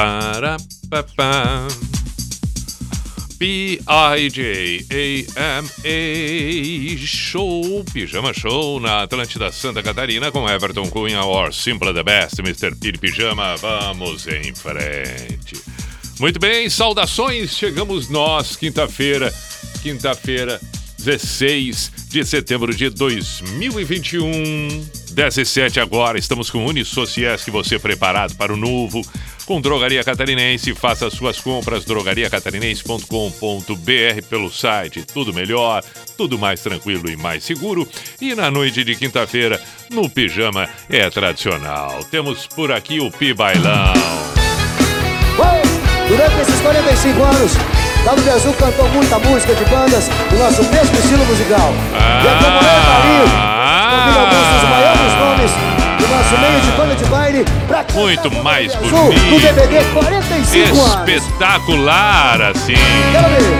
Para, pa, pa. B-I-J-A-M-A Show, Pijama Show na Atlântida Santa Catarina com Everton Cunha or Simple the Best, Mr. Piri Pijama. Vamos em frente. Muito bem, saudações. Chegamos nós, quinta-feira, quinta-feira, 16 de setembro de 2021. 17 agora, estamos com Unisociesc, você preparado para o novo com Drogaria Catarinense. Faça suas compras drogariacatarinense.com.br pelo site. Tudo melhor, tudo mais tranquilo e mais seguro. E na noite de quinta-feira, no pijama é tradicional. Temos por aqui o Pi Bailão. Durante esses 45 anos, Galo Azul cantou muita música de bandas do nosso mesmo estilo musical. Ah, e a Camaré Carinho convida alguns dos maiores nomes nosso meio de banda de baile pra Muito mais Galo Azul bonito. no DVD 45 anos. Espetacular, assim. Quero ver.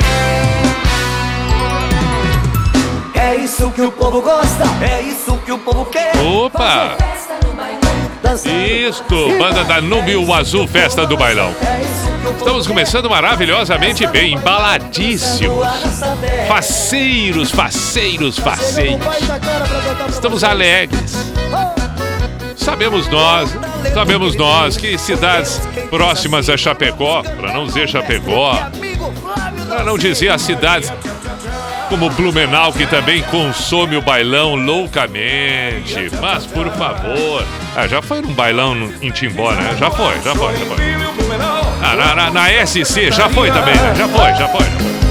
É isso que o povo gosta, é isso que o povo quer. Opa! Isto, banda Danúbio Azul Festa do Bailão. É Estamos começando maravilhosamente bem, embaladíssimos. Faceiros, faceiros, faceiros. Da Estamos alegres. Sabemos nós, sabemos nós que cidades próximas a Chapecó, para não dizer Chapecó, para não dizer as cidades como Blumenau, que também consome o bailão loucamente. Mas, por favor. Ah, já foi num bailão em Timbó, né? Já foi, já foi, já foi. Ah, na, na- na SC já foi também, né? Já foi, já foi.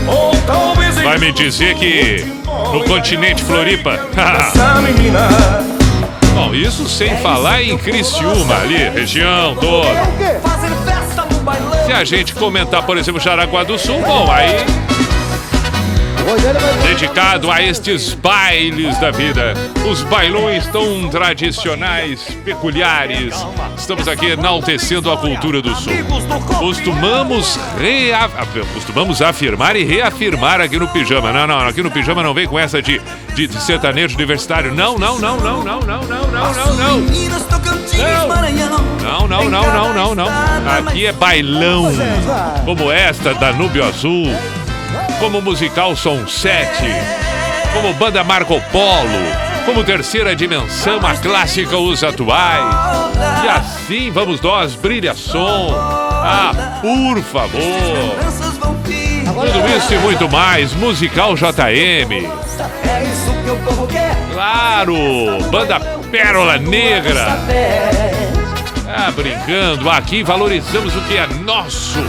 Ou talvez Vai me dizer que no continente Floripa. Bom, isso sem falar em Criciúma ali, região toda. É. Se a gente comentar, por exemplo, Jaraguá do Sul, bom, aí dedicado a estes bailes da vida. Os bailões tão tradicionais, peculiares. Estamos aqui enaltecendo a cultura do Sul. Costumamos. Costumamos afirmar e reafirmar aqui no Pijama. Não, não, aqui no Pijama não vem com essa de, de, de sertanejo universitário. Não, não, não, não, não, não, não, não, não, não. Não, não, não, não, não, não. Aqui é bailão. Como esta, Danúbio Azul. Como musical Som 7. Como banda Marco Polo. Como terceira dimensão, a clássica Os Atuais. E assim vamos nós, brilha som. Ah, por favor. Tudo isso e muito mais, musical JM. Claro, banda Pérola Negra. Ah, brincando, aqui valorizamos o que é nosso.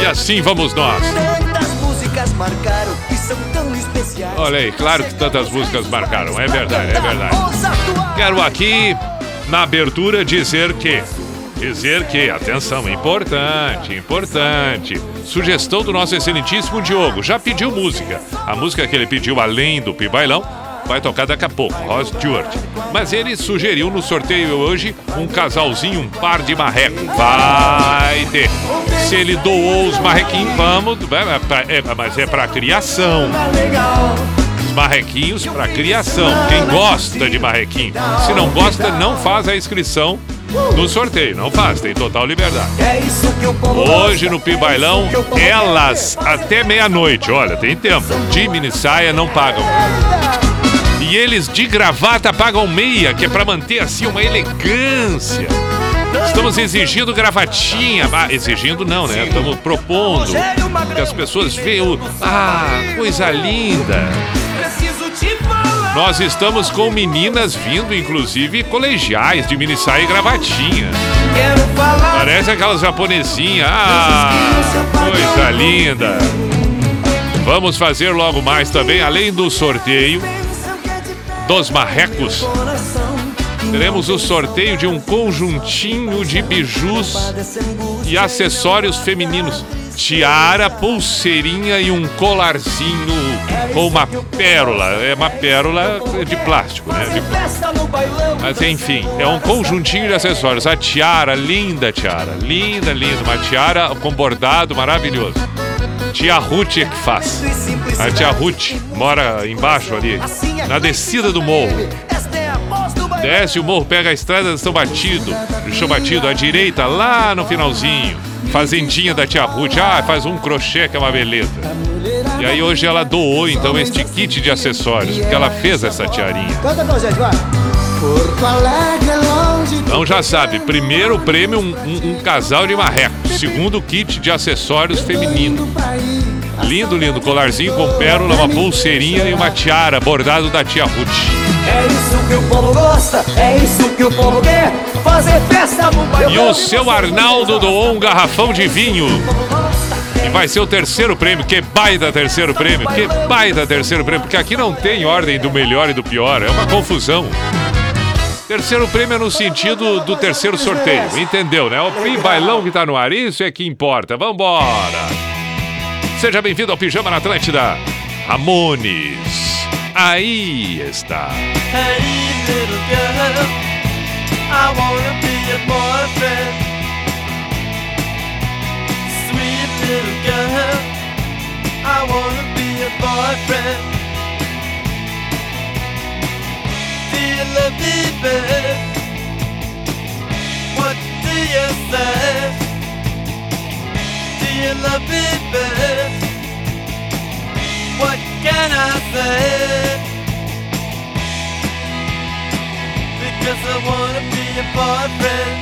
E assim vamos nós. Marcaram e são tão especiais. Olha aí, claro que tantas músicas marcaram, é verdade, é verdade. Quero aqui, na abertura, dizer que. Dizer que, atenção, importante, importante. Sugestão do nosso excelentíssimo Diogo. Já pediu música. A música que ele pediu, além do Pibailão, vai tocar daqui a pouco, Ross Stewart. Mas ele sugeriu no sorteio hoje um casalzinho, um par de marreco. Vai ter. Se ele doou os marrequinhos, vamos. é pra- é- mas é pra criação. Marrequinhos para criação. Quem gosta de marrequinho. Se não gosta, não faz a inscrição no sorteio. Não faz, tem total liberdade. É Hoje no Pibailão, elas até meia-noite. Olha, tem tempo. De mini saia não pagam. E eles de gravata pagam meia, que é para manter assim uma elegância. Estamos exigindo gravatinha. Ah, exigindo não, né? Estamos propondo que as pessoas vejam. Ah, coisa linda. Nós estamos com meninas vindo, inclusive colegiais, de mini saia e gravatinha. Parece aquelas japonesinhas. Ah, coisa linda. Vamos fazer logo mais também, além do sorteio dos marrecos. Teremos o sorteio de um conjuntinho de bijus e acessórios femininos. Tiara, pulseirinha e um colarzinho com uma pérola. É uma pérola de plástico, né? De bailão. mas enfim, é um conjuntinho de acessórios. A tiara, linda tiara. Linda, linda. Uma tiara com bordado maravilhoso. Tia Ruth é que faz. A tia Ruth mora embaixo ali, na descida do morro. Desce o morro, pega a estrada do São Batido, do Chão Batido, à direita, lá no finalzinho. Fazendinha da tia Ruth. Ah, faz um crochê que é uma beleza. E aí hoje ela doou então este kit de acessórios, porque ela fez essa tiarinha. Canta pra gente, vai. Porto Alegre é longe. Então já sabe, primeiro prêmio um, um- um casal de marrecos, segundo kit de acessórios feminino. Lindo, lindo, colarzinho com pérola, uma pulseirinha e uma tiara bordado da tia Ruth. É isso que o povo gosta, é isso que o povo quer. Fazer festa no bailão. E o seu Arnaldo doou um garrafão de vinho. E vai ser o terceiro prêmio. Que baita terceiro prêmio. Que baita terceiro prêmio. Porque aqui não tem ordem do melhor e do pior. É uma confusão. Terceiro prêmio é no sentido do terceiro sorteio. Entendeu, né? O Bailão que tá no ar. Isso é que importa. Vambora. Seja bem-vindo ao Pijama na Atlântida. Ramones. Aí está. Hey, little girl, I wanna be your boyfriend. Sweet little girl, I wanna be your boyfriend. Do you love me? What do you say? Do you love? What can I say? Because I wanna be your boyfriend.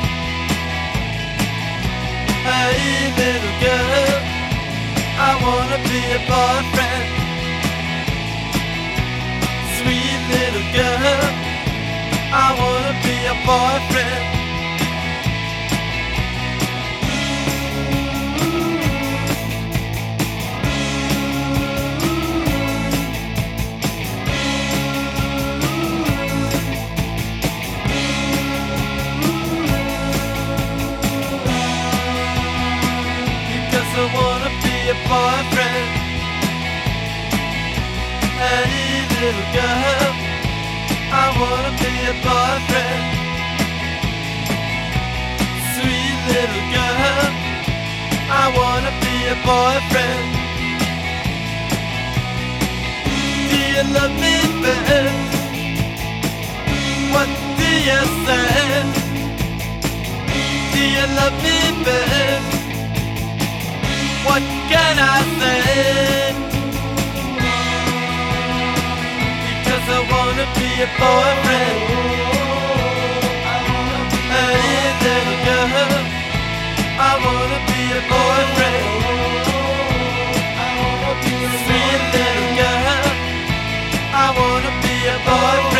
Hey, little girl, I wanna be your boyfriend. Sweet little girl, I wanna be your boyfriend. A boyfriend. Hey, little girl, I wanna be a boyfriend. Sweet little girl, I wanna be a boyfriend. Do you love me, babe? What do you say? Do you love me, babe? Can I? Because I wanna be a boyfriend. Hey, little girl, I wanna be a boyfriend. Sweet little girl, I wanna be a boyfriend.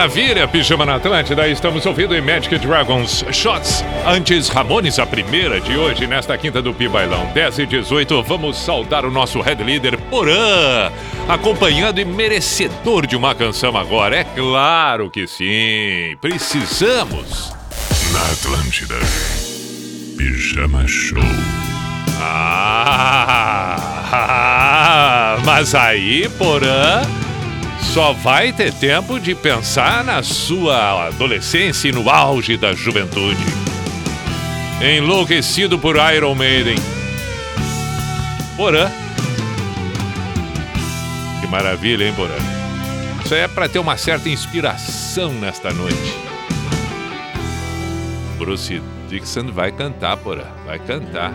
Maravilha, Pijama na Atlântida. Estamos ouvindo em Magic Dragons Shots. Antes, Ramones, a primeira de hoje, nesta quinta do Pi Bailão, 10 e 18. Vamos saudar o nosso head leader, Porã, acompanhando e merecedor de uma canção agora. É claro que sim. Precisamos. Na Atlântida. Pijama Show. Ah, mas aí, Porã só vai ter tempo de pensar na sua adolescência e no auge da juventude. Enlouquecido por Iron Maiden. Porã. Que maravilha, hein, Porã? Isso é para ter uma certa inspiração nesta noite. Bruce Dixon vai cantar, Porã. Vai cantar.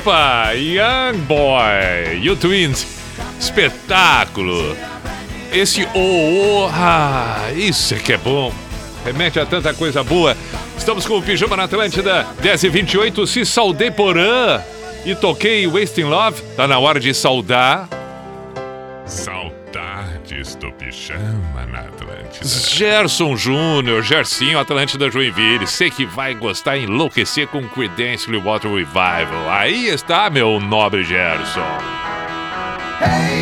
Opa, Young Boy, You Twins, espetáculo. Esse oh, oh ah, isso é que é bom. Remete a tanta coisa boa. Estamos com o Pijama na Atlântida, 10 e 28 se saudei porã. E toquei Wasting Love, tá na hora de saudar. Saudar do Pijama na Atlântida. Gerson Júnior, Gersinho, Atlântida Joinville. Sei que vai gostar enlouquecer com Creedence Water Revival. Aí está, meu nobre Gerson. Hey!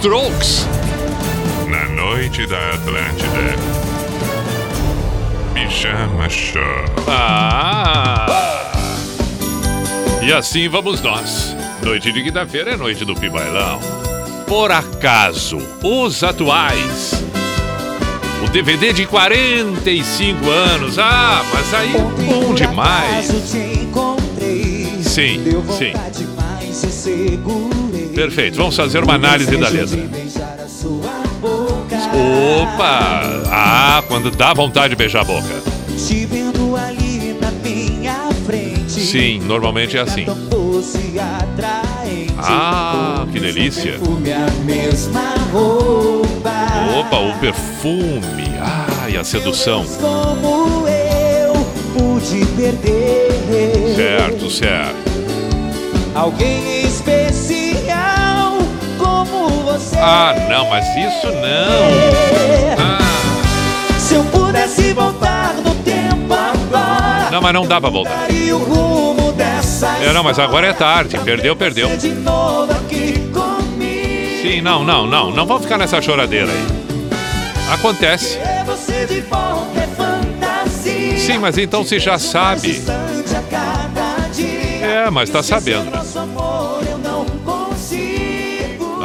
Strokes. Na noite da Atlântida. Pijama Show. Ah! E assim vamos nós. Noite de quinta-feira é noite do Pibailão. Por acaso, os atuais. O DVD de 45 anos. Ah, mas aí bom demais. Sim, sim. Perfeito, vamos fazer uma análise da letra. Opa! Ah, quando dá vontade de beijar a boca. Sim, normalmente é assim. Ah, que delícia. Opa, o perfume. Ah, e a sedução. Certo, certo. Alguém Ah, não, mas isso não. Ah, Se eu pudesse voltar no tempo agora. não, mas não dá pra voltar. É, não, mas agora é tarde. Perdeu, perdeu. Sim, não, não, não. Não vamos ficar nessa choradeira aí. Acontece. É é. Sim, mas então você já sabe. É, mas tá sabendo.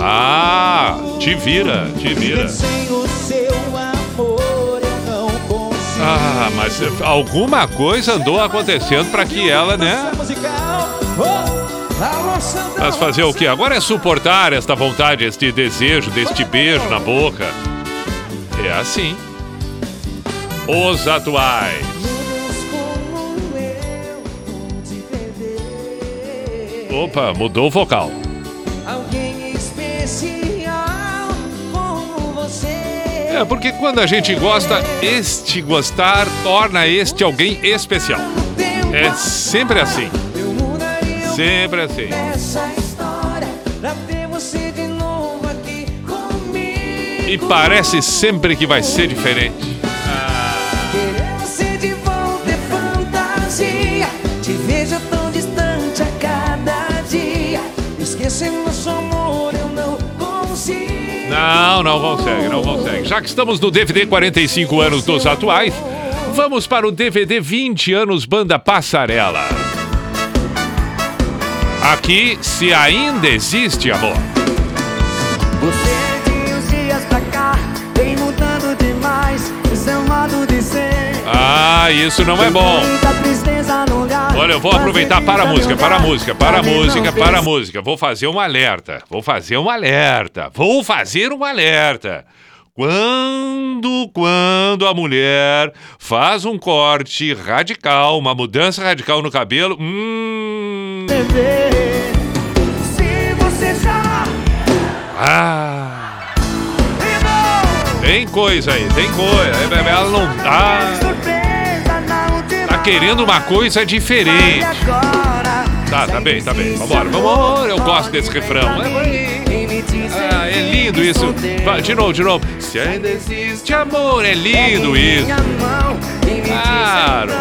Ah, te vira, te vira. Ah, mas alguma coisa andou acontecendo pra que ela, né? Oh, Mas fazer o quê? Agora é suportar esta vontade, este desejo, deste beijo na boca. É assim. Os atuais. Opa, mudou o vocal. É, porque quando a gente gosta, este gostar torna este alguém especial. É sempre assim. Sempre assim. E parece sempre que vai ser diferente. Não, não consegue, não consegue. Já que estamos no DVD 45 anos dos atuais, vamos para o DVD 20 anos Banda Passarela. Aqui, se ainda existe amor. Você de uns dias pra cá vem mudando demais. O seu modo de ser. Ah, isso não é bom. Olha, eu vou aproveitar para a música, para a música, para a música, para a música. Vou fazer um alerta. Vou fazer um alerta. Vou fazer um alerta. Quando, quando a mulher faz um corte radical, uma mudança radical no cabelo, hum, Se você já ah, tem coisa aí, tem coisa. Ela não tá, querendo uma coisa diferente. Tá, tá bem, tá bem. Vambora, vambora. Eu gosto desse refrão. É. Ah, é lindo isso. De novo, de novo. Se ainda existe amor, é lindo isso. Claro.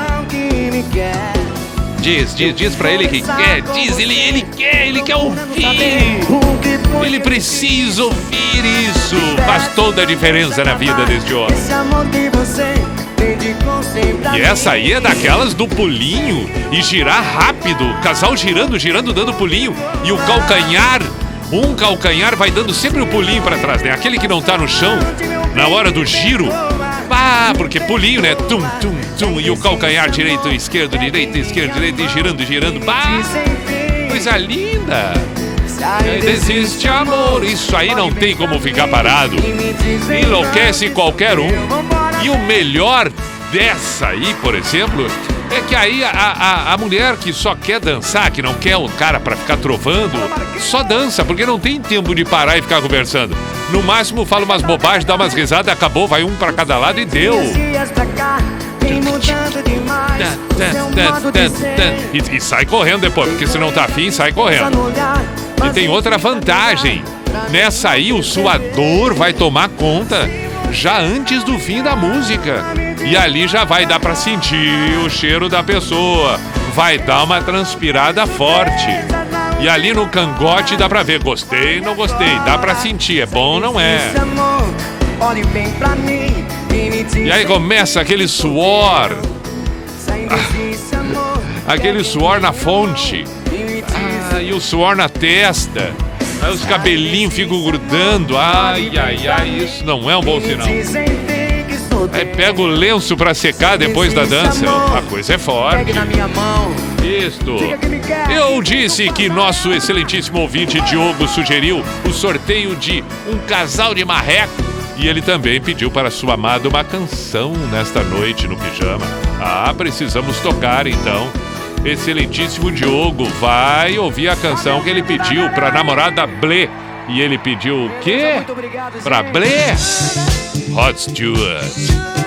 Diz, diz, diz pra ele que quer. Diz, ele, ele quer, ele quer ouvir. Ele precisa ouvir isso. Faz toda a diferença na vida deste homem. E essa aí é daquelas do pulinho e girar rápido. Casal girando, girando, dando pulinho. E o calcanhar, um calcanhar vai dando sempre o pulinho pra trás, né? Aquele que não tá no chão, na hora do giro. Pá, porque pulinho, né? Tum, tum, tum. E o calcanhar direito, esquerdo, direito, esquerdo, direito, e girando, girando. Pá, coisa linda. Existe amor. Isso aí não tem como ficar parado. Enlouquece qualquer um. E o melhor dessa aí, por exemplo, é que aí a, a, a mulher que só quer dançar, que não quer o cara pra ficar trovando, só dança, porque não tem tempo de parar e ficar conversando. No máximo fala umas bobagens, dá umas risadas, acabou, vai um pra cada lado e deu. tan. E, e sai correndo depois, porque se não tá afim, sai correndo. E tem outra vantagem. Nessa aí, o suador vai tomar conta já antes do fim da música. E ali já vai dar pra sentir o cheiro da pessoa. Vai dar uma transpirada forte. E ali no cangote dá pra ver, gostei, não gostei. Dá pra sentir, é bom ou não é. E aí começa aquele suor, amor. aquele suor na fonte. E Ah, e o suor na testa. Aí os cabelinhos ficam grudando. Ai, ai, ai, isso não é um bom sinal. Aí pega o lenço pra secar depois da dança. A coisa é forte. Pegue na minha mão. Isto. Eu disse que nosso excelentíssimo ouvinte Diogo sugeriu o sorteio de um casal de marreco. E ele também pediu para sua amada uma canção nesta noite no pijama. Ah, precisamos tocar então. Excelentíssimo Diogo, vai ouvir a canção que ele pediu para a namorada Blé. E ele pediu o quê? Muito obrigado, Pra. Blé? Rod Stewart.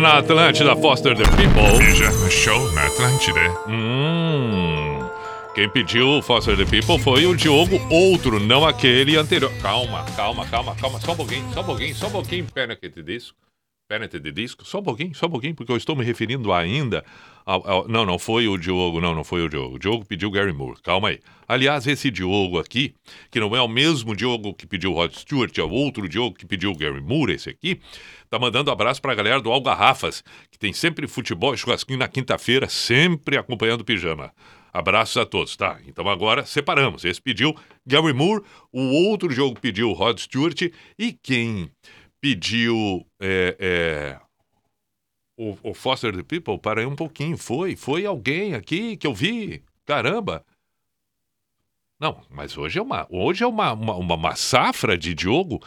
Na Atlântida, Foster the People. Pijama Show na Atlântida. Hum. Quem pediu Foster the People foi o Diogo, outro, não aquele anterior. Calma, calma, calma, calma. Só um pouquinho, só um pouquinho, só um pouquinho. Pena que te disco. Penalty de disco, só um pouquinho, só um pouquinho, porque eu estou me referindo ainda ao, ao- Não, não foi o Diogo, não, não foi o Diogo. O Diogo pediu Gary Moore, calma aí. Aliás, esse Diogo aqui, que não é o mesmo Diogo que pediu Rod Stewart, é o outro Diogo que pediu Gary Moore, esse aqui, tá mandando abraço pra galera do Algarrafas, que tem sempre futebol e churrasquinho na quinta-feira, sempre acompanhando o pijama. Abraços a todos, tá? Então agora separamos. Esse pediu Gary Moore, o outro jogo pediu Rod Stewart e quem pediu é, é, o, o Foster the People, para aí um pouquinho. Foi, foi alguém aqui que eu vi. Caramba! Não, mas hoje é uma, hoje é uma, uma, uma, safra de Diogo.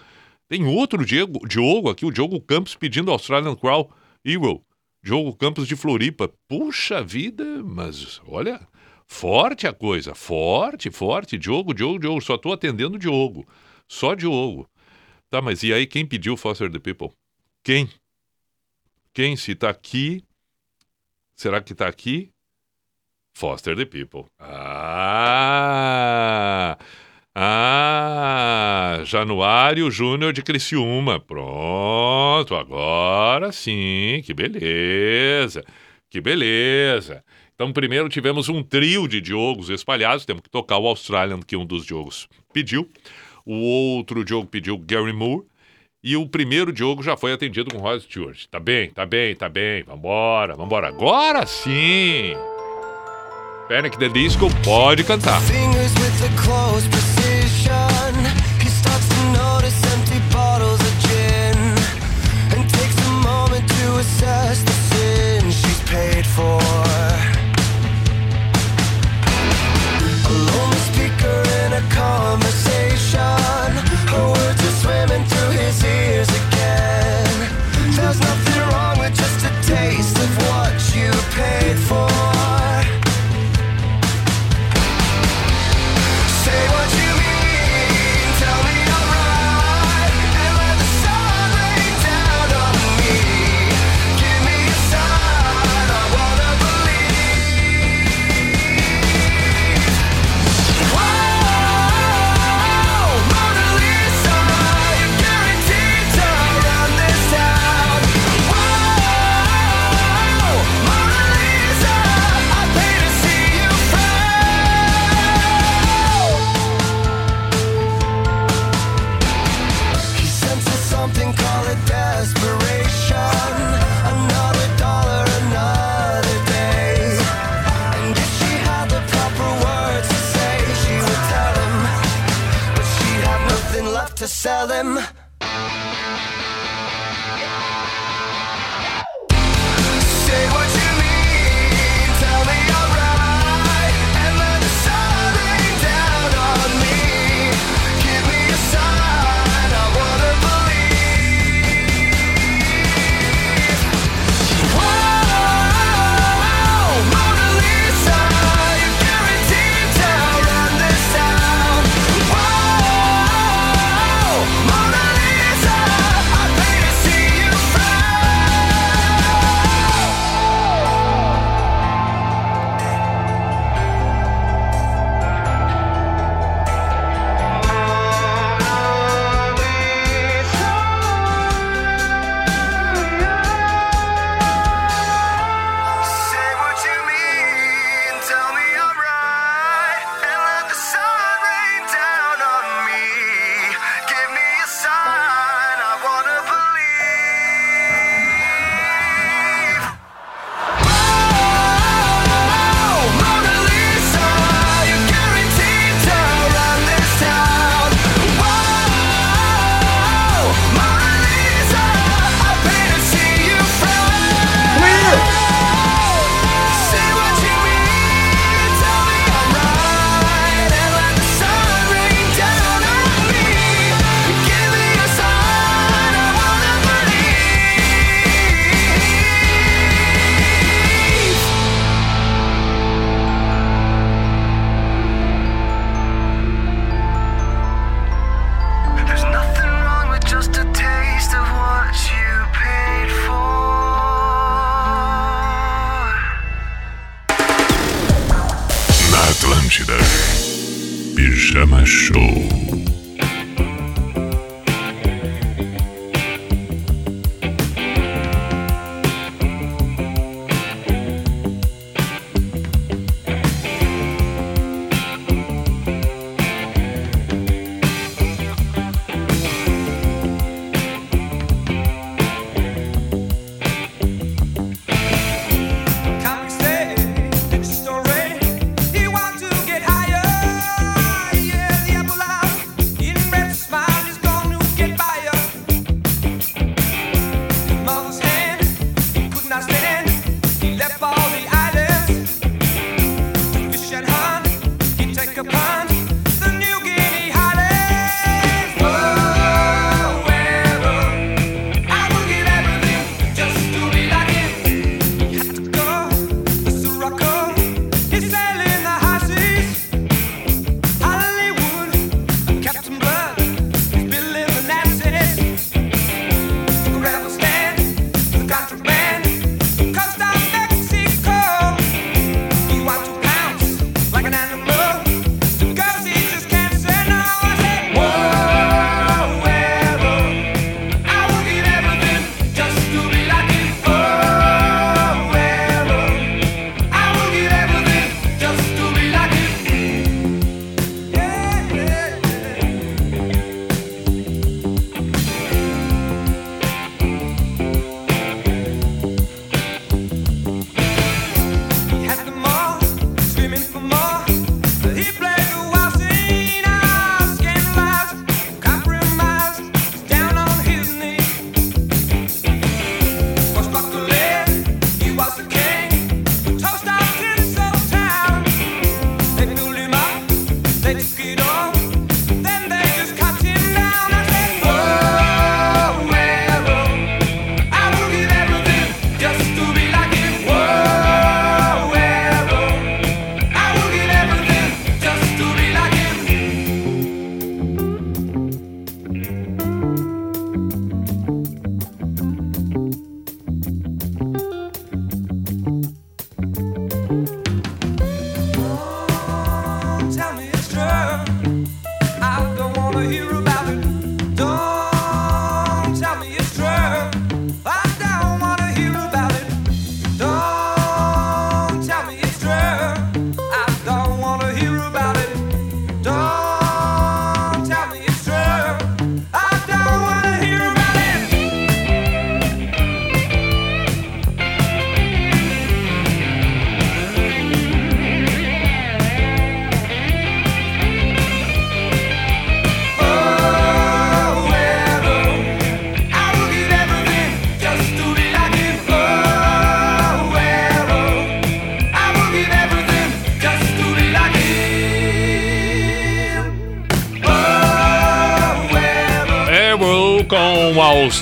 Tem outro Diego, Diogo aqui, o Diogo Campos pedindo Australian Crow Hero. Diogo Campos de Floripa. Puxa vida, mas olha, forte a coisa, forte, forte. Diogo, Diogo, Diogo, só tô atendendo Diogo. Só Diogo. Tá, mas e aí quem pediu Foster the People? Quem? Quem se tá aqui? Será que tá aqui? Foster the People. Ah! Ah! Januário Júnior de Criciúma. Pronto, agora sim. Que beleza. Que beleza. Então, primeiro tivemos um trio de Diogos espalhados. Temos que tocar o Australian, que um dos Diogos pediu. O outro Diogo pediu Gary Moore. E o primeiro Diogo já foi atendido com Rod Stewart. Tá bem, tá bem, tá bem. Vambora, vambora. Agora sim! Panic the Disco pode cantar. Fingers with the close sell them.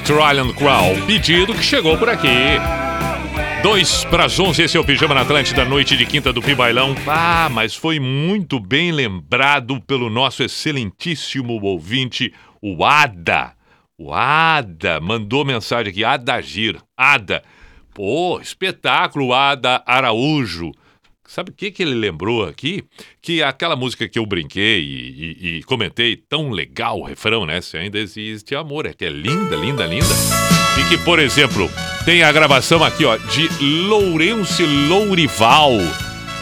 Australian Crow. Pedido que chegou por aqui. Dois para as 11, esse é o Pijama na Atlântida, noite de quinta do Pibailão. Ah, mas foi muito bem lembrado pelo nosso excelentíssimo ouvinte, o Ada. O Ada mandou mensagem aqui, Adagir. Ada. Pô, espetáculo, Ada Araújo. Sabe o que, que ele lembrou aqui? Que aquela música que eu brinquei e, e- e comentei, tão legal o refrão, né? Se ainda existe amor, é que é linda, linda, linda. E que, por exemplo, tem a gravação aqui, ó, de Lourenço Lourival,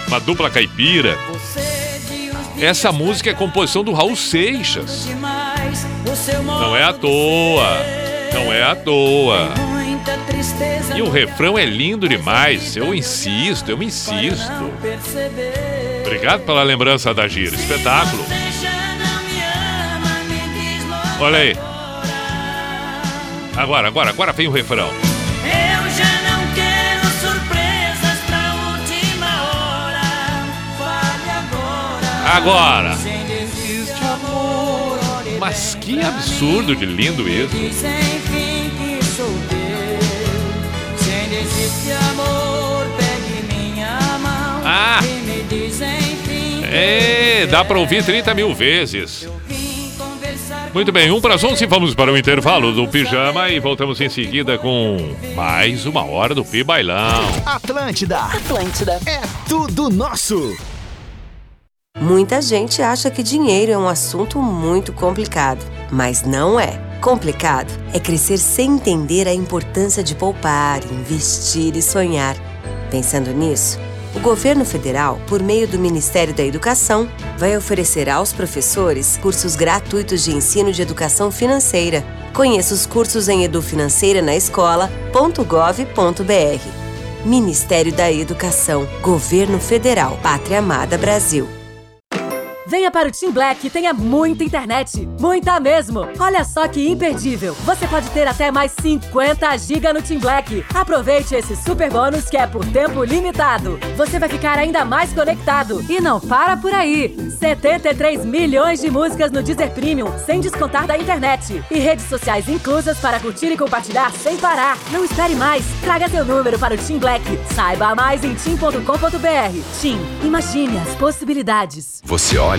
uma dupla caipira. Essa música é composição do Raul Seixas. Não é à toa, não é à toa. E o refrão é lindo demais. Eu insisto, eu insisto. Obrigado pela lembrança da gira. Espetáculo. Olha aí. agora. Agora, agora, vem o refrão. Eu já não agora. Mas que absurdo de lindo isso. Desiste amor. Pegue minha mão. Ah. E me diz enfim. É, dá pra ouvir 30 mil vezes. Muito bem, um para as 11, vamos para o intervalo do Pijama e voltamos em seguida com mais uma hora do Pi Bailão. Atlântida, Atlântida. é tudo nosso. Muita gente acha que dinheiro é um assunto muito complicado, mas não é. Complicado é crescer sem entender a importância de poupar, investir e sonhar. Pensando nisso, o governo federal, por meio do Ministério da Educação, vai oferecer aos professores cursos gratuitos de ensino de educação financeira. Conheça os cursos em edufinanceira na escola.gov.br. Ministério da Educação, Governo Federal, Pátria Amada Brasil. Venha para o Team Black e tenha muita internet. Muita mesmo. Olha só que imperdível. Você pode ter até mais 50 GB no Team Black. Aproveite esse super bônus que é por tempo limitado. Você vai ficar ainda mais conectado. E não para por aí. 73 milhões de músicas no Deezer Premium, sem descontar da internet. E redes sociais inclusas para curtir e compartilhar sem parar. Não espere mais. Traga seu número para o Team Black. Saiba mais em team.com.br. Team, imagine as possibilidades. Você olha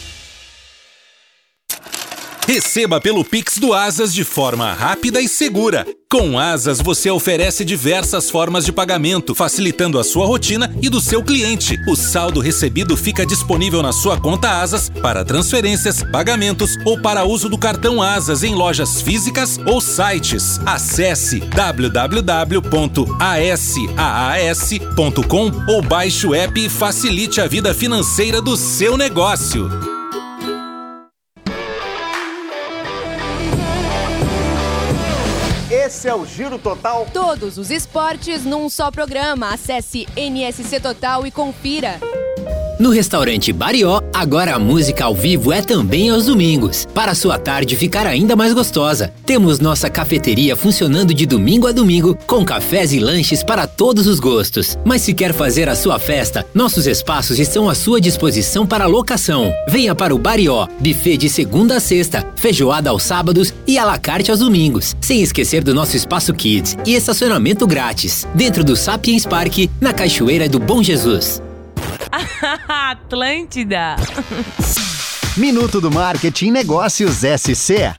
Receba pelo Pix do Asas de forma rápida e segura. Com Asas, você oferece diversas formas de pagamento, facilitando a sua rotina e do seu cliente. O saldo recebido fica disponível na sua conta Asas para transferências, pagamentos ou para uso do cartão Asas em lojas físicas ou sites. Acesse www.asaas.com ou baixe o app e facilite a vida financeira do seu negócio. Esse é o Giro Total. Todos os esportes num só programa. Acesse NSC Total e confira. No restaurante Barió, agora a música ao vivo é também aos domingos, para sua tarde ficar ainda mais gostosa. Temos nossa cafeteria funcionando de domingo a domingo, com cafés e lanches para todos os gostos. Mas se quer fazer a sua festa, nossos espaços estão à sua disposição para locação. Venha para o Barió, buffet de segunda a sexta, feijoada aos sábados e à la carte aos domingos. Sem esquecer do nosso espaço Kids e estacionamento grátis, dentro do Sapiens Park, na Cachoeira do Bom Jesus. Atlântida. Minuto do Marketing Negócios SC.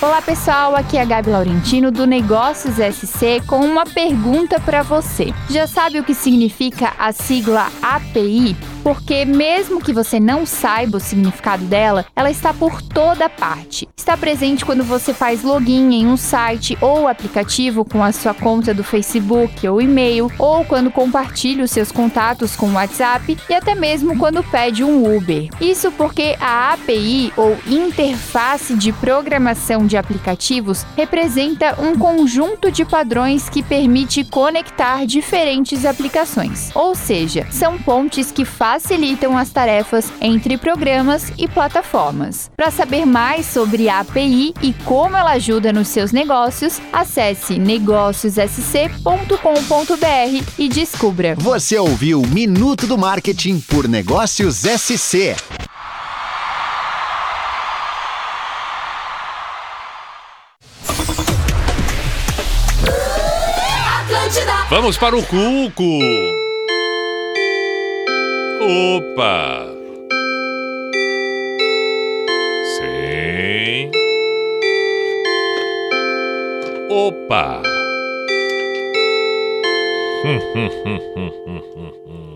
Olá pessoal, aqui é a Gabi Laurentino do Negócios SC com uma pergunta para você. Já sabe o que significa a sigla API? Porque mesmo que você não saiba o significado dela, ela está por toda parte. Está presente quando você faz login em um site ou aplicativo com a sua conta do Facebook ou e-mail, ou quando compartilha os seus contatos com o WhatsApp e até mesmo quando pede um Uber. Isso porque a API ou interface de programação de aplicativos representa um conjunto de padrões que permite conectar diferentes aplicações. Ou seja, são pontes que facilitam as tarefas entre programas e plataformas. Para saber mais sobre a API e como ela ajuda nos seus negócios, acesse negóciossc.com.br e descubra. Você ouviu Minuto do Marketing por Negócios SC. Vamos para o Cuco. Opa. Sim. Opa. Hum, hum, hum, hum, hum, hum, hum.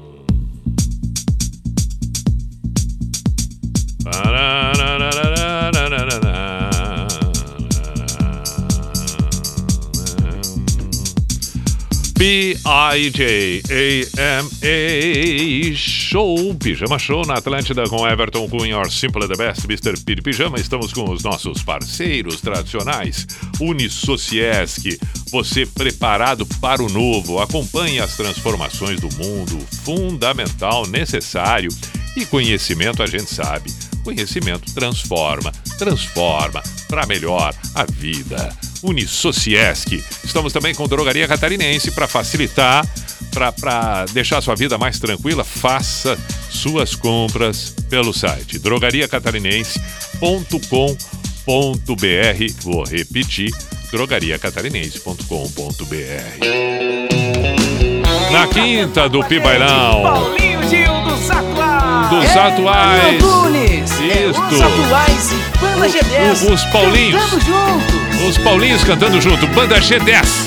P-I-J-A-M-A Show, Pijama Show na Atlântida com Everton Cunha, or Simple the Best, Mr. Piri Pijama. Estamos com os nossos parceiros tradicionais, Unisociesc. Você preparado para o novo, acompanhe as transformações do mundo, fundamental, necessário. E conhecimento a gente sabe. Conhecimento transforma, transforma para melhor a vida. Unisociesc. Estamos também com Drogaria Catarinense para facilitar, para deixar sua vida mais tranquila. Faça suas compras pelo site drogariacatarinense.com.br. Vou repetir: drogariacatarinense.com.br. Na quinta do Pibailão. Dos Atuais. Dos atuais. Isto. Os atuais e Banda O- G10. o- os Paulinhos. Cantando juntos. Os Paulinhos cantando junto, Banda G10.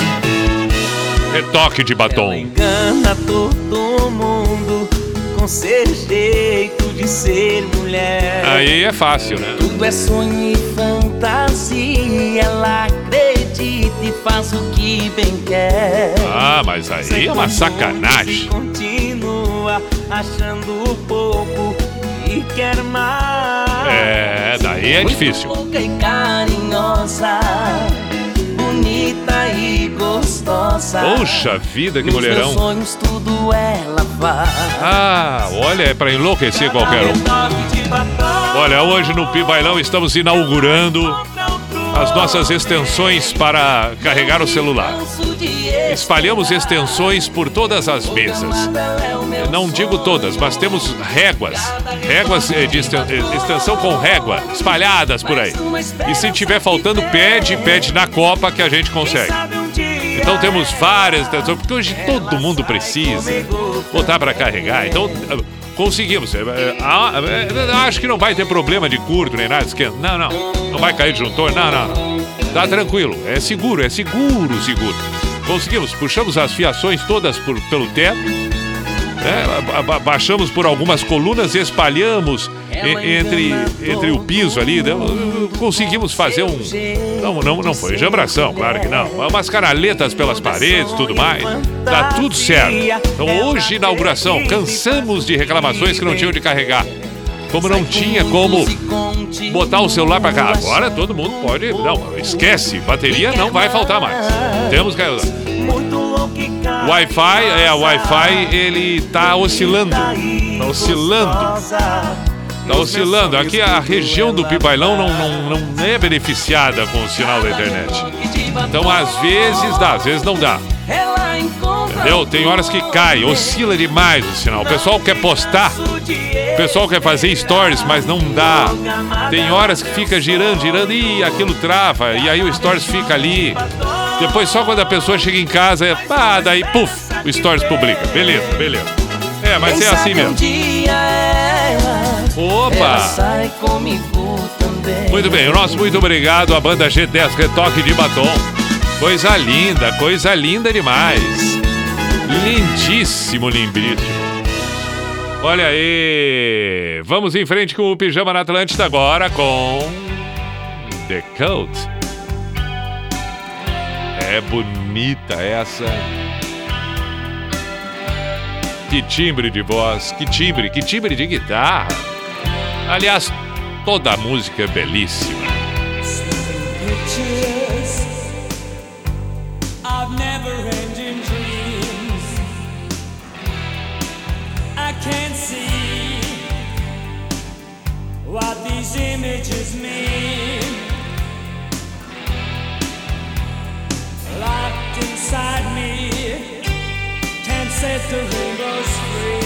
Retoque de batom. Engana todo mundo com seu jeito de ser mulher. Aí é fácil, né? Tudo é sonho e fantasia. Ela acredita e faz o que bem quer. Ah, mas aí é uma sacanagem. Continua achando pouco e quer mais. É, daí é Muito difícil. louca e carinhosa, bonita e gostosa. Poxa vida, que Nos mulherão. sonhos tudo ela faz. Ah, olha, é pra enlouquecer qualquer um. Olha, hoje no Pibailão estamos inaugurando as nossas extensões para carregar o celular. Espalhamos extensões por todas as mesas. Não digo todas, mas temos réguas. Réguas eh, de eh, extensão com régua espalhadas por aí. E se tiver faltando, pede, pede na Copa que a gente consegue. Então temos várias extensões, porque hoje todo mundo precisa botar para carregar. Então conseguimos. Eh, eh, ah, eh, Acho que não vai ter problema de curto nem nada. Não, não. Não vai cair disjuntor. Não, não, não. Tá tranquilo. É seguro, é seguro, seguro. Conseguimos. Puxamos as fiações todas por- pelo teto. Ba- baixamos por algumas colunas e espalhamos e- entre, entre o piso ali. né? Conseguimos fazer um. Não, não, não foi jambração, claro que não. Umas canaletas pelas paredes tudo mais. Tá tudo certo. Então hoje, inauguração, cansamos de reclamações que não tinham de carregar. Como não tinha como botar o celular pra cá. Agora todo mundo pode. Não, esquece, bateria não vai faltar mais. Temos que Wi-Fi, é, o Wi-Fi ele tá oscilando. Tá oscilando. Tá oscilando. Aqui a região do Pibailão não, não, não é beneficiada com o sinal da internet. Então às vezes dá, às vezes não dá. Entendeu? Tem horas que cai, oscila demais o sinal. O pessoal quer postar, o pessoal quer fazer stories, mas não dá. Tem horas que fica girando, girando e aquilo trava, e aí o stories fica ali. Depois, só quando a pessoa chega em casa, é, ah, daí, puf, o Stories publica. Beleza, beleza. É, mas é assim mesmo. Opa! Muito bem, o nosso muito obrigado à banda G10 Retoque de Batom. Coisa linda, coisa linda demais. Lindíssimo, lindíssimo. Olha aí! Vamos em frente com o Pijama na Atlântida agora com. The Cult. É bonita essa. Que timbre de voz, que timbre, que timbre de guitarra. Aliás, toda a música é belíssima. What these images mean locked inside me. Can't set the rainbows free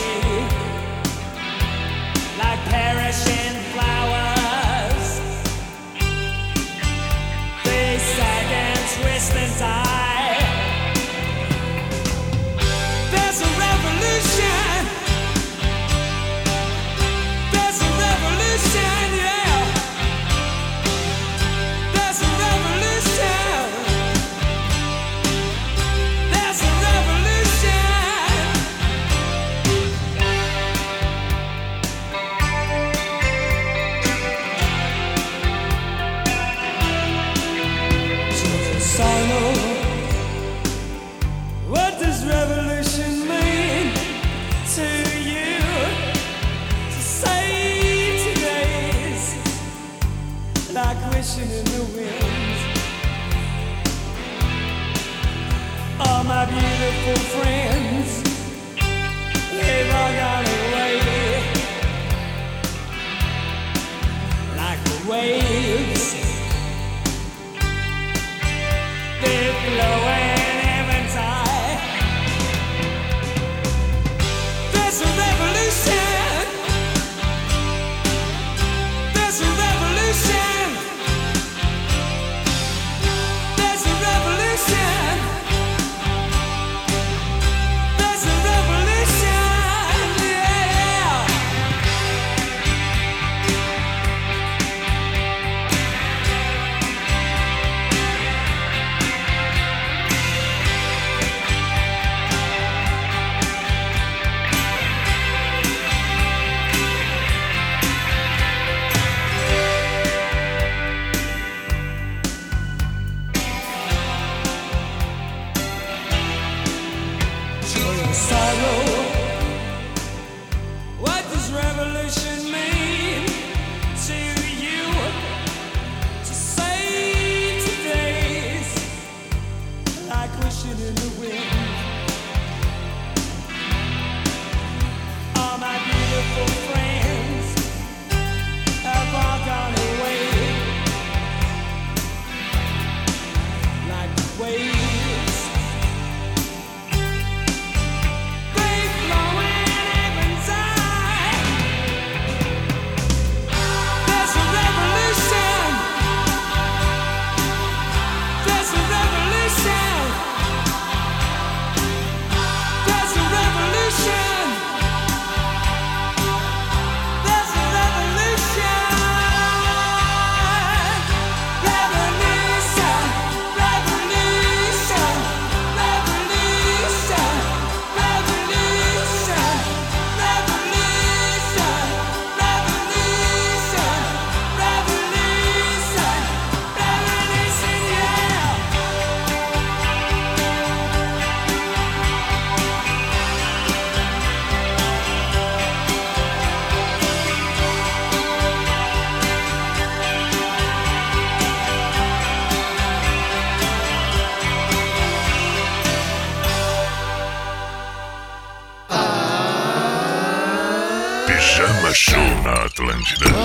like perishing. International.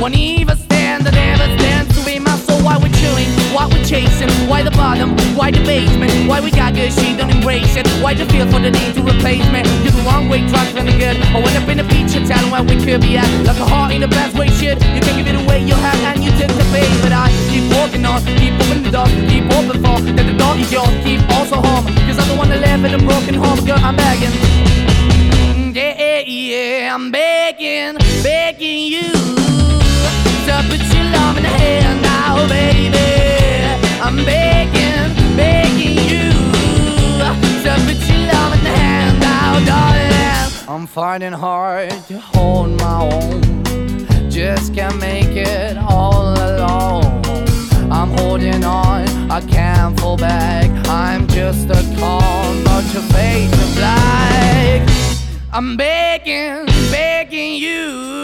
Won't even stand, that never stands to be my soul. Why we're chilling, why we're chasing, why the bottom, why the basement, why we got good, she don't embrace it. Why the feel for the need to replace me? You're the wrong way, trying to the good. I went up in the feature town where we could be at. Like a heart in the best way, shit. You can give it away, you have, and you took the bait. But I keep walking on, keep opening the door, keep open for that the door is yours, keep also home. Cause I'm the one that live in a broken home, girl, I'm begging. Yeah, yeah, I'm begging, begging you to uh, put your love in hand now, baby. I'm begging, begging you to uh, put your love in hand now, darling. I'm finding hard to hold my own. Just can't make it all alone. I'm holding on, I can't fall back. I'm just a call, but your face is. I'm begging, begging you.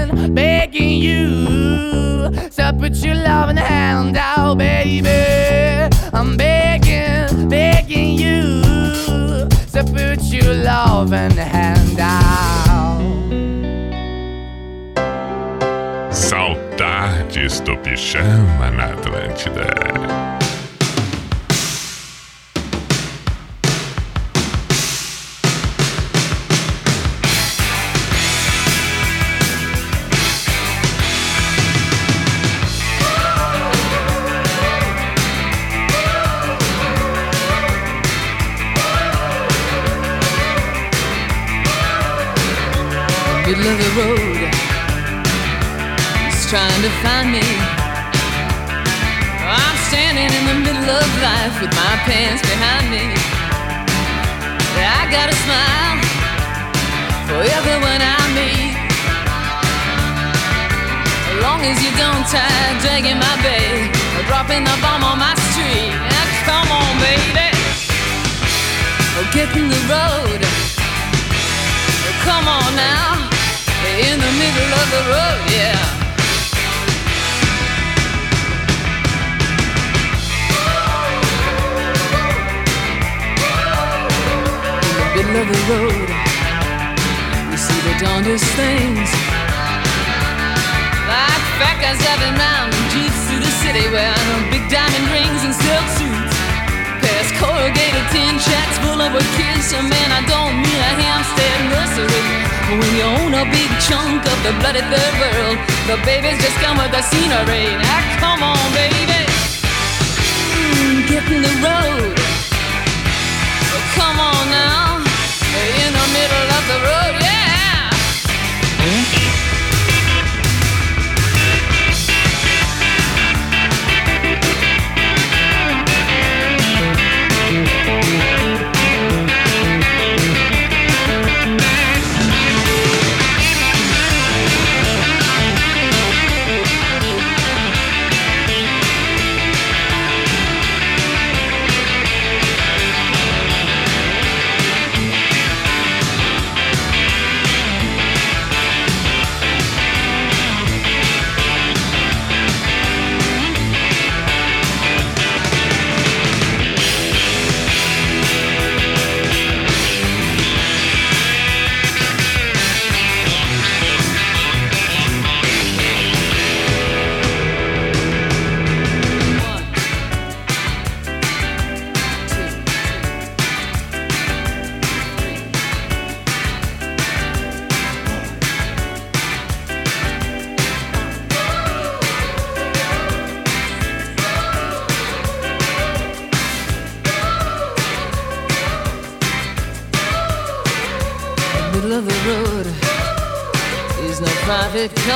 put your loving hand out, baby. I'm begging, begging you. to put your loving hand out. Saudades do pijama na Atlântida. To find me. I'm standing in the middle of life with my pants behind me. I got a smile for everyone I meet. As long as you don't try dragging my bag or dropping the bomb on my street. Now, come on, baby. Oh, get in the road. Come on now. In the middle of the road, yeah. Of the road, you see the darndest things. Like fat guys driving round in jeeps through the city wearing big diamond rings and silk suits. Past corrugated tin shacks full of a kids. And man, I don't mean a Hampstead nursery. When you own a big chunk of the bloody third world, the babies just come with the scenery. Now come on, baby, mm, get in the road. Come on now, in the middle of the road,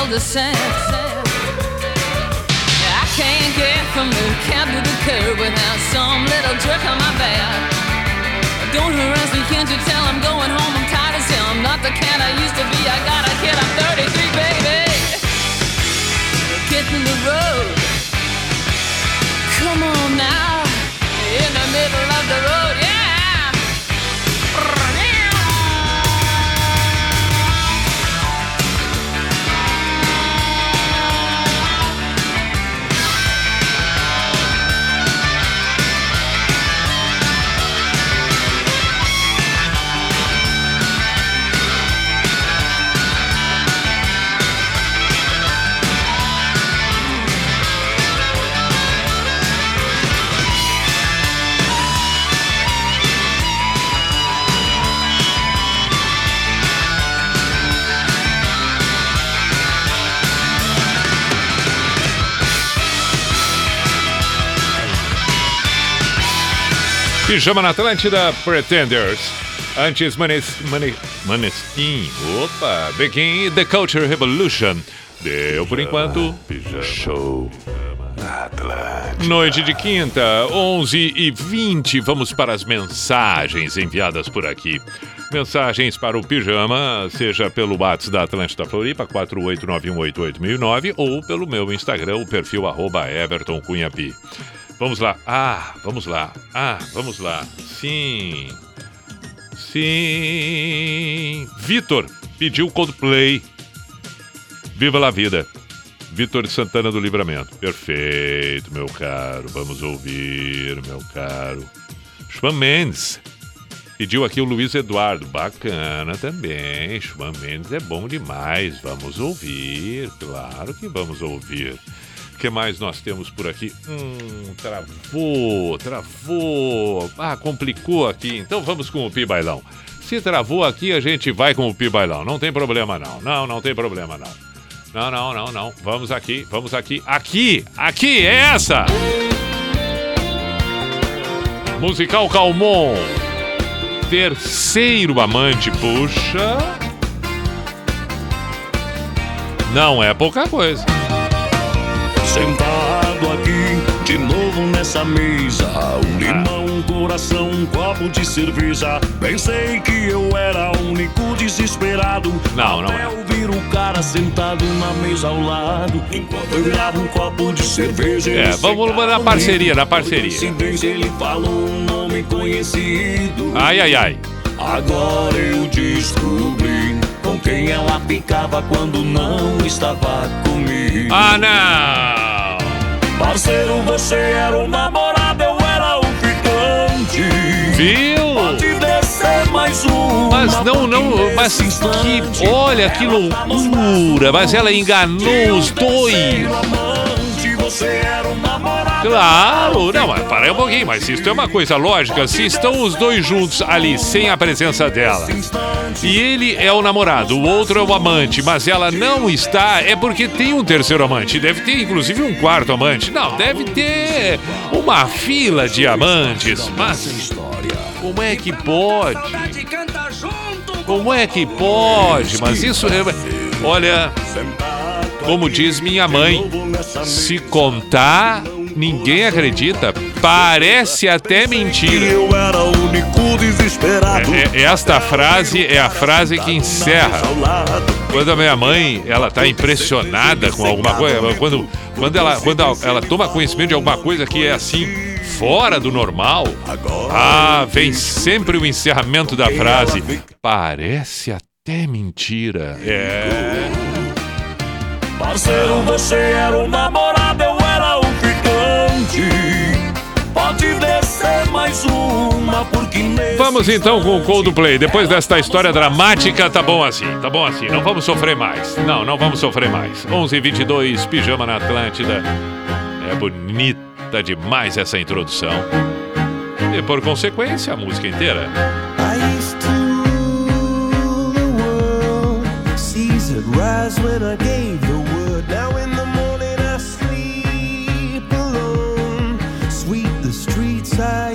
private cul-de-sac. I can't get from the cab to the curb without some little jerk on my back. Don't harass me, can't you tell I'm going home? I'm tired as hell. I'm not the cat I used to be. I got a kid, I'm 33, baby. Get in the road. Come on now. Pijama na Atlântida, Pretenders. Antes, Manes, Mane, Maneskin. Opa, Begin The Culture Revolution. Deu por enquanto. Show. Noite de quinta, 11 e 20 Vamos para as mensagens enviadas por aqui. Mensagens para o Pijama, seja pelo WhatsApp da Atlântida Floripa, 489188009, ou pelo meu Instagram, o perfil arroba Everton Cunha Pi. Vamos lá. Ah, vamos lá. Ah, vamos lá. Sim. Sim. Vitor pediu Coldplay. Viva la vida. Vitor Santana do Livramento. Perfeito, meu caro. Vamos ouvir, meu caro. Schwan Mendes. Pediu aqui o Luiz Eduardo. Bacana também. Schwan Mendes é bom demais. Vamos ouvir. Claro que vamos ouvir. Que mais nós temos por aqui? Hum, travou, travou. Ah, complicou aqui. Então vamos com o Pi Bailão. Se travou aqui, a gente vai com o Pi Bailão. Não tem problema, não. Não, não tem problema, não. Não, não, não, não. Vamos aqui, vamos aqui. Aqui, aqui, é essa! Musical Calmon. Terceiro amante, puxa. Não é pouca coisa. Sentado aqui, de novo nessa mesa. Um limão, um coração, um copo de cerveja. Pensei que eu era o único desesperado. Não, não é. ouvir o cara sentado na mesa ao lado. Enquanto eu virava um copo de cerveja. É, vamos na parceria, na parceria. Ele falou um nome conhecido. Ai, ai, ai. Agora eu descobri com quem ela ficava quando não estava comigo. Ah, não! Parceiro, você era o namorado, eu era o ficante. Viu? Pode descer mais uma. Mas não, não, mas que. Olha que loucura! Mas ela enganou os dois! Amante, você era o namorado. Claro! Não, mas para um pouquinho, mas isso é uma coisa lógica. Se estão os dois juntos ali, sem a presença dela, e ele é o namorado, o outro é o amante, mas ela não está, é porque tem um terceiro amante. Deve ter, inclusive, um quarto amante. Não, deve ter uma fila de amantes. Mas. Como é que pode? Como é que pode? Mas isso é. Olha, como diz minha mãe, se contar, ninguém acredita. Parece até mentira. Eu era o único desesperado. É- é- esta frase é a frase que encerra. Quando a minha mãe, ela tá impressionada com alguma coisa, quando, quando, ela, quando ela, toma conhecimento de alguma coisa que é assim, fora do normal, ah, vem sempre o encerramento da frase. Parece até mentira. É. Parceiro, você era o namorado, Vamos então com o Coldplay. Depois desta história dramática, tá bom assim, tá bom assim. Não vamos sofrer mais. Não, não vamos sofrer mais. 11 h 22 Pijama na Atlântida. É bonita demais essa introdução. E por consequência, a música inteira. Rise when I gave the word. Now in the morning I sleep alone. Sweep the streets I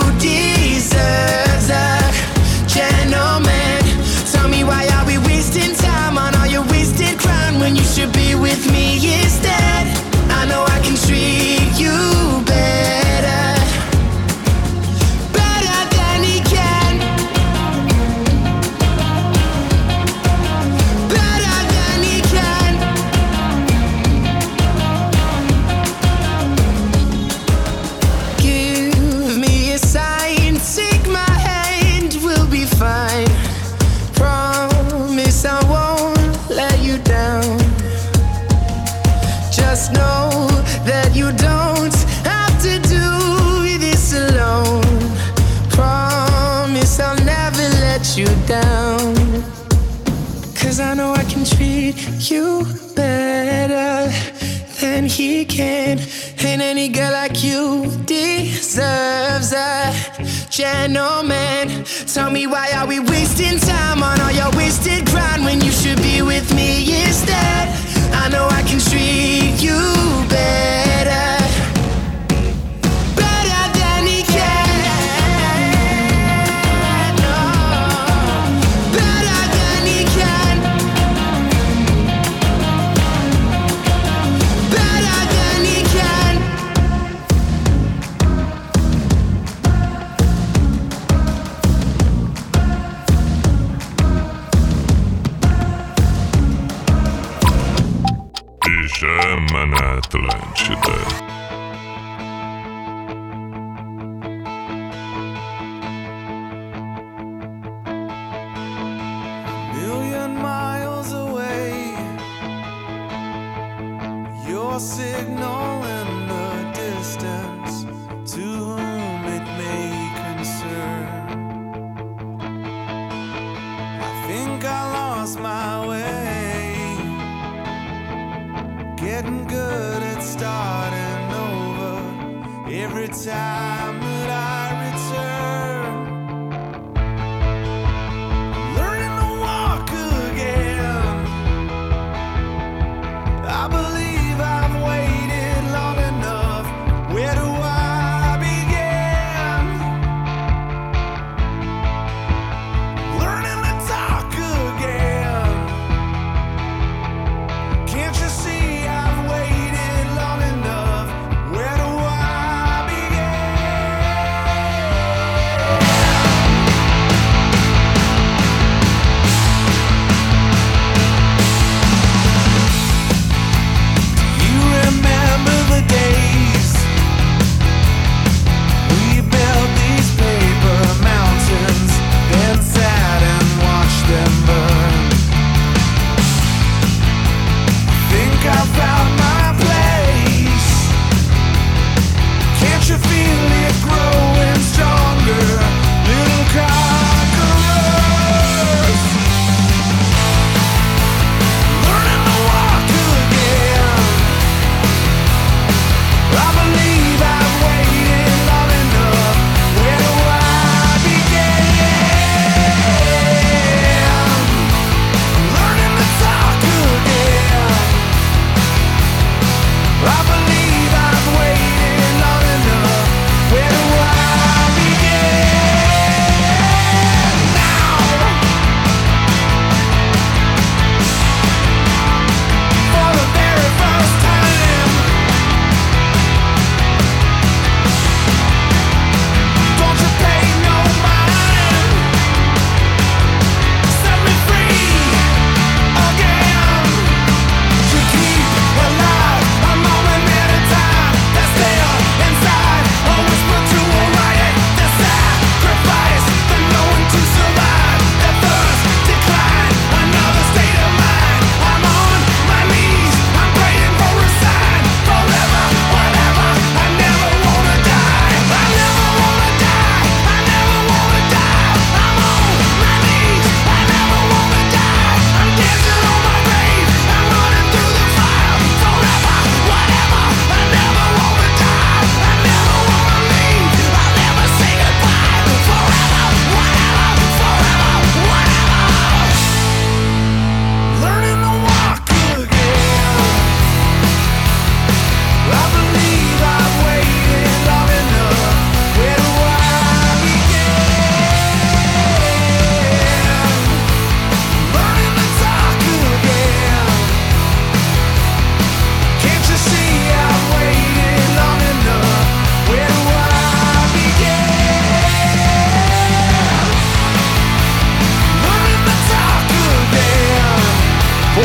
gentlemen. Tell me why are we wasting time? Semana Atlântida.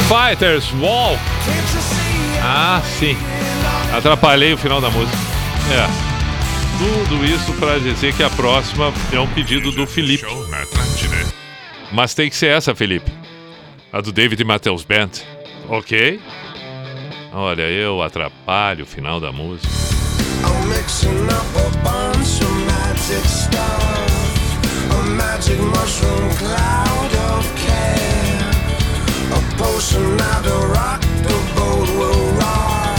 Fighters, Walk. Ah, sim. Atrapalhei o final da música. É. Tudo isso pra dizer que a próxima é um pedido do Felipe. Mas tem que ser essa, Felipe. A do David Matthews Band. Ok? Olha, eu atrapalho o final da música. Magic mushroom cloud of. A potion that'll rock the boat will rock.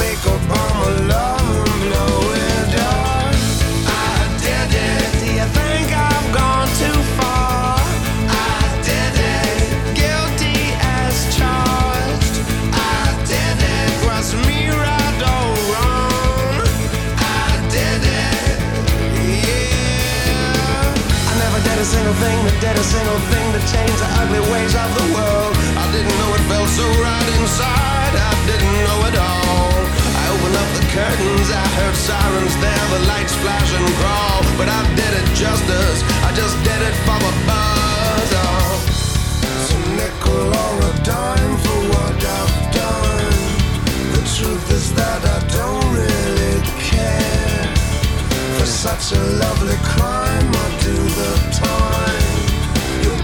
Make a bomb of love and blow it up. I did it. Do you think I've gone too far? I did it. Guilty as charged. I did it. Was me right or wrong? I did it. Yeah. I never did a single thing that did a single thing to change the ugly ways of the world. So right inside. I didn't know it all. I opened up the curtains. I heard sirens there. The lights flash and crawl. But I did it justice. I just did it for the buzz. Oh. It's a nickel or a dime for what I've done. The truth is that I don't really care. For such a lovely crime, I'll do the time.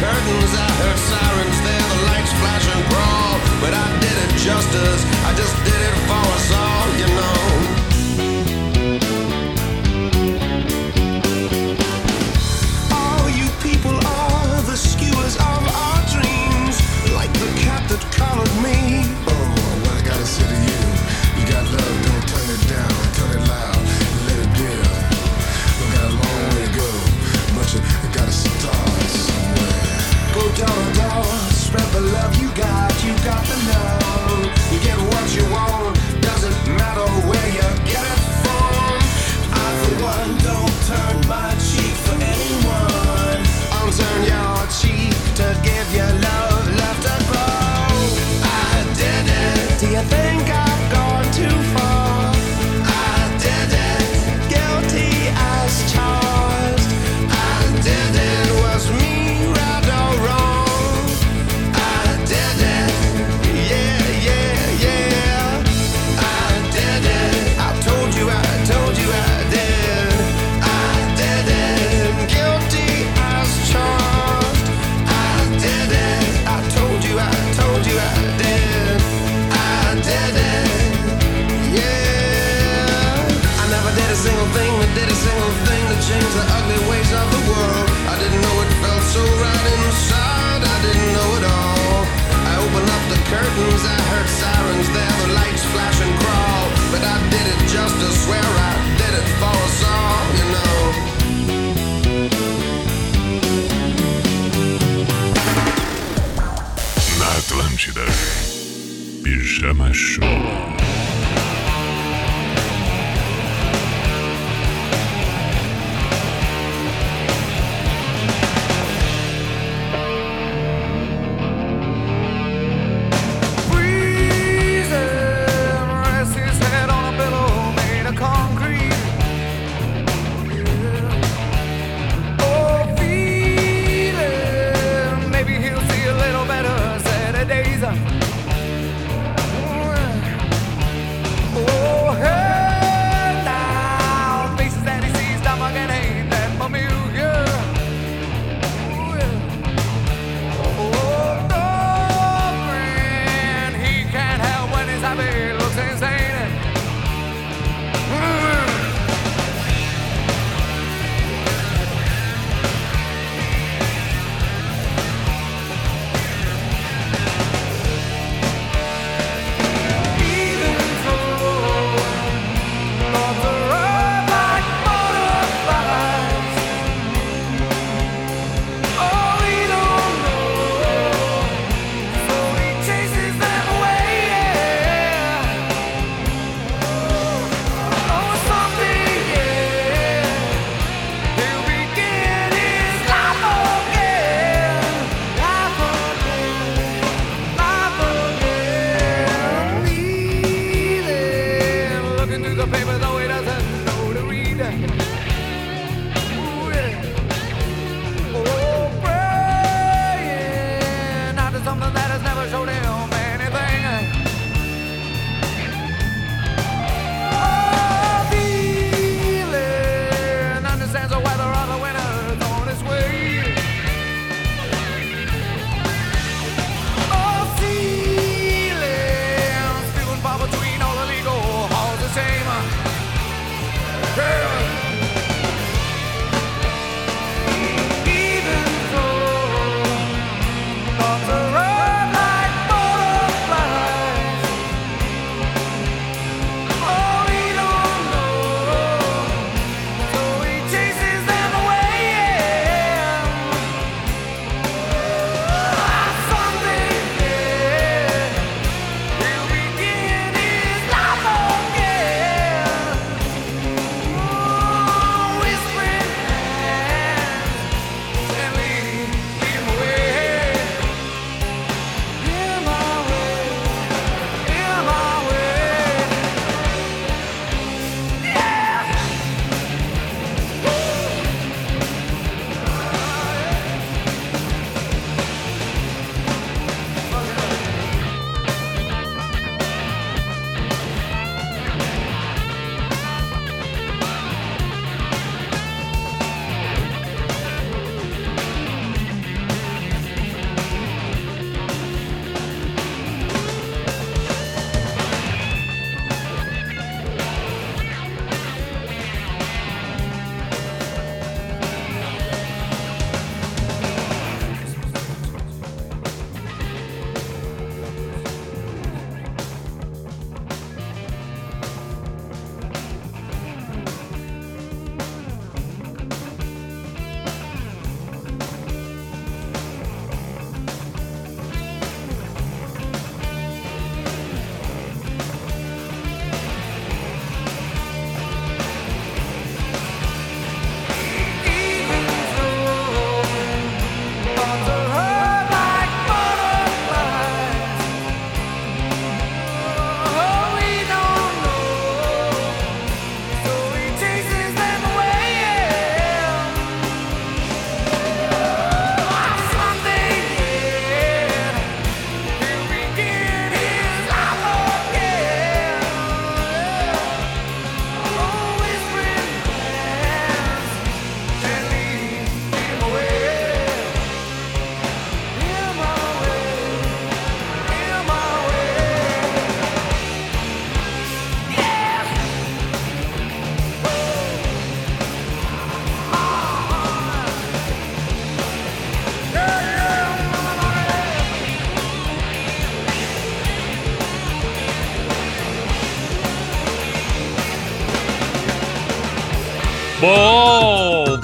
curtains I heard sirens there the lights flash and crawl. But I did it justice I just did it for us all you know. All you people are the skewers of our dreams like the cat that collared me.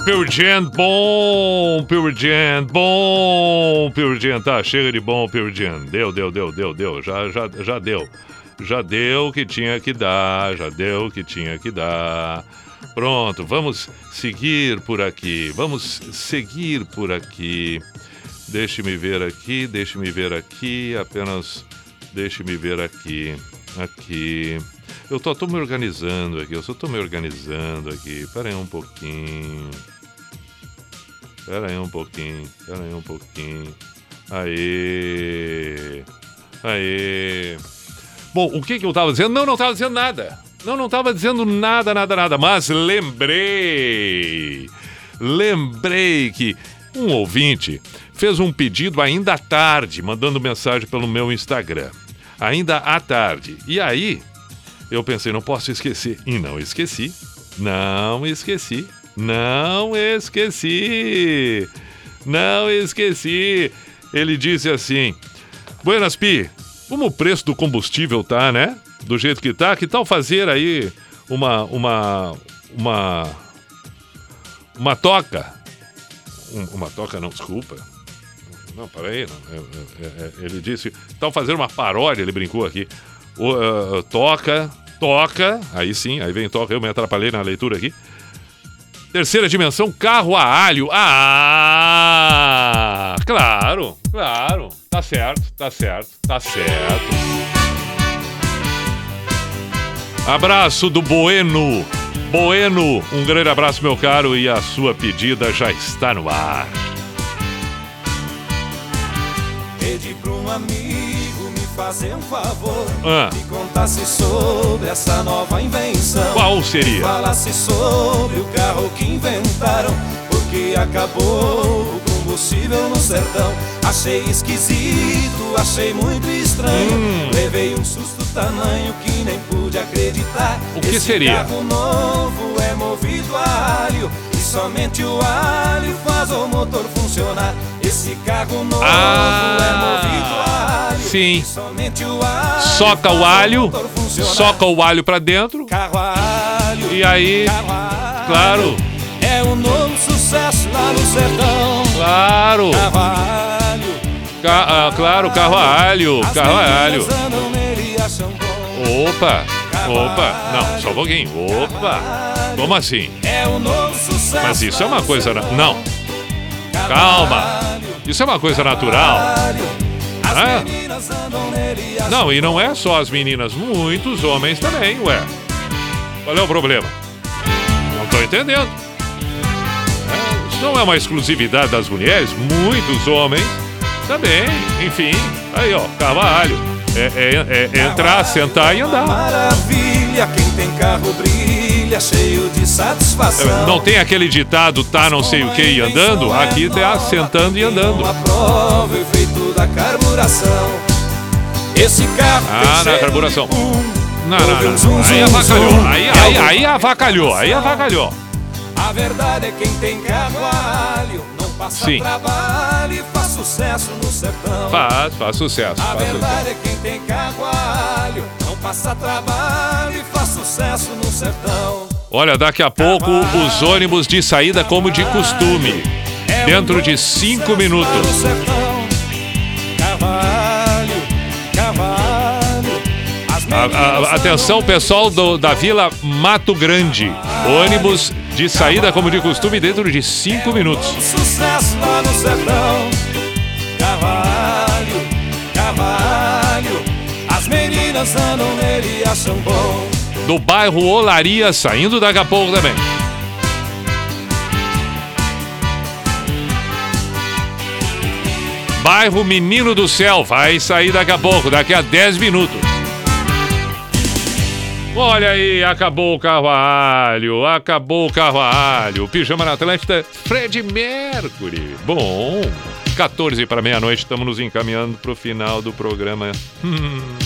Jam, bom, Jam, bom, Jam, tá, chega de bom, Jam. Deu, deu, deu, deu, deu, já, já, já deu. Já deu o que tinha que dar, já deu o que tinha que dar. Pronto, vamos seguir por aqui, vamos seguir por aqui. Deixe-me ver aqui, deixe-me ver aqui, apenas deixe-me ver aqui, aqui. Eu tô, tô me organizando aqui, eu só tô me organizando aqui. Pera aí um pouquinho. Pera aí um pouquinho, pera aí um pouquinho. Aê! Aê! Bom, o que que eu tava dizendo? Não, não tava dizendo nada. Não, não tava dizendo nada, nada, nada. Mas lembrei. Lembrei que um ouvinte fez um pedido ainda à tarde, mandando mensagem pelo meu Instagram. Ainda à tarde. E aí, eu pensei, não posso esquecer. E não esqueci. Não esqueci. Não esqueci. Não esqueci. Ele disse assim: Buenas Pi, como o preço do combustível tá, né? Do jeito que tá, que tal fazer aí uma uma uma uma toca? Um- uma toca não, desculpa. Não, peraí, não. É, é, é, ele disse, tal fazer uma paródia, ele brincou aqui. O, ah, toca, toca, aí sim, aí vem toca, eu me atrapalhei na leitura aqui. Terceira dimensão, carro a alho. Ah! Claro, claro. Tá certo, tá certo, tá certo. Abraço do Bueno. Bueno, um grande abraço, meu caro, e a sua pedida já está no ar. Pedi pra um amigo fazer um favor Ah. Me contasse sobre essa nova invenção Qual seria? Falasse sobre o carro que inventaram Porque acabou o combustível no sertão Achei esquisito, achei muito estranho Hum. Levei um susto tamanho que nem pude acreditar O que Esse seria? carro novo é movido a alho E somente o alho faz o motor funcionar Esse carro novo Ah, é movido a alho sim. Somente o alho Soca o alho, funcionar. soca o alho pra dentro. Carro a alho, E aí, alho, claro, É um novo sucesso lá no sertão claro. Carro a alho Ca- ah, claro, carro a alho, As carro a alho. Opa, opa, não, só um pouquinho. Opa, como assim? É um novo Mas isso é uma coisa. Não, calma. Isso é uma coisa natural. Ah. Não, e não é só as meninas, muitos homens também, ué. Qual é o problema? Não tô entendendo. É, Isso não é uma exclusividade das mulheres, muitos homens também, enfim. Aí, ó, cavalho. É, é- é entrar, sentar e andar. Maravilha, quem tem carro brilha, cheio de satisfação. Não tem aquele ditado, tá não sei o que e andando? Aqui tá sentando e andando. Prova o efeito da carburação. Esse carro Ah, na carburação. Não, não, não. Aí avacalhou. Aí, É aí, aí avacalhou. Aí avacalhou. A verdade é quem tem carro a alho não passa Sim. trabalho e faz sucesso no sertão. Faz, faz sucesso. A Faz sucesso. verdade é quem tem carro a alho não passa trabalho e faz sucesso no sertão. Olha, daqui a pouco os ônibus de saída como de costume. Dentro de cinco minutos. A- a- atenção, pessoal do- da Vila Mato Grande. Ônibus de saída como de costume dentro de cinco minutos. Sucesso lá no sertão. Cavalho, cavalho. As meninas andam nele e acham bom. Do bairro Olaria, saindo daqui a pouco também. Bairro Menino do Céu, vai sair daqui a pouco, daqui a 10 minutos. Olha aí, acabou o carvalho, acabou o carvalho. Pijama na Atlântida, Fred Mercury. Bom, 14 para meia-noite, estamos nos encaminhando para o final do programa. Hum.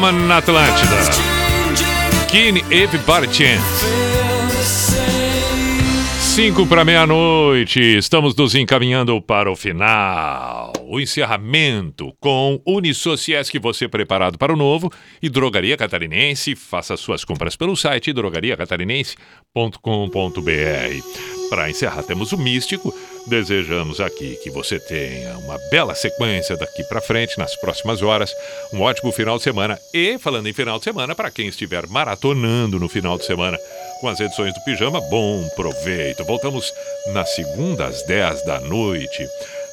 Na Atlântida. Kine Everybody Chance. 5 para meia-noite, estamos nos encaminhando para o final. O encerramento com Unisociesc, você preparado para o novo, e Drogaria Catarinense. Faça suas compras pelo site drogariacatarinense.com.br. Para encerrar, temos o Místico. Desejamos aqui que você tenha uma bela sequência daqui para frente, nas próximas horas. Um ótimo final de semana. E, falando em final de semana, para quem estiver maratonando no final de semana com as edições do Pijama, bom proveito. Voltamos na segunda às 10 da noite.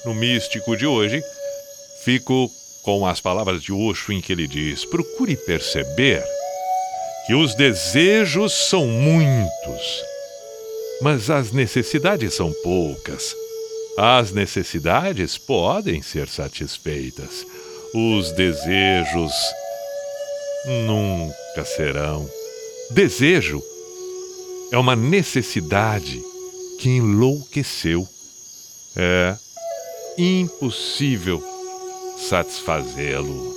No Místico de hoje, fico com as palavras de Osho em que ele diz: procure perceber que os desejos são muitos, mas as necessidades são poucas. As necessidades podem ser satisfeitas, os desejos nunca serão. Desejo é uma necessidade que enlouqueceu. É impossível satisfazê-lo.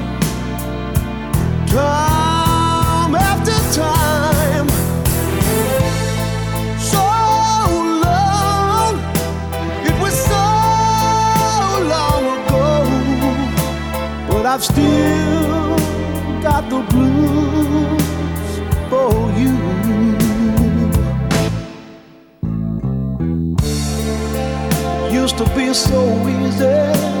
time after time. So long, it was so long ago, but I've still got the blues for you. Used to be so easy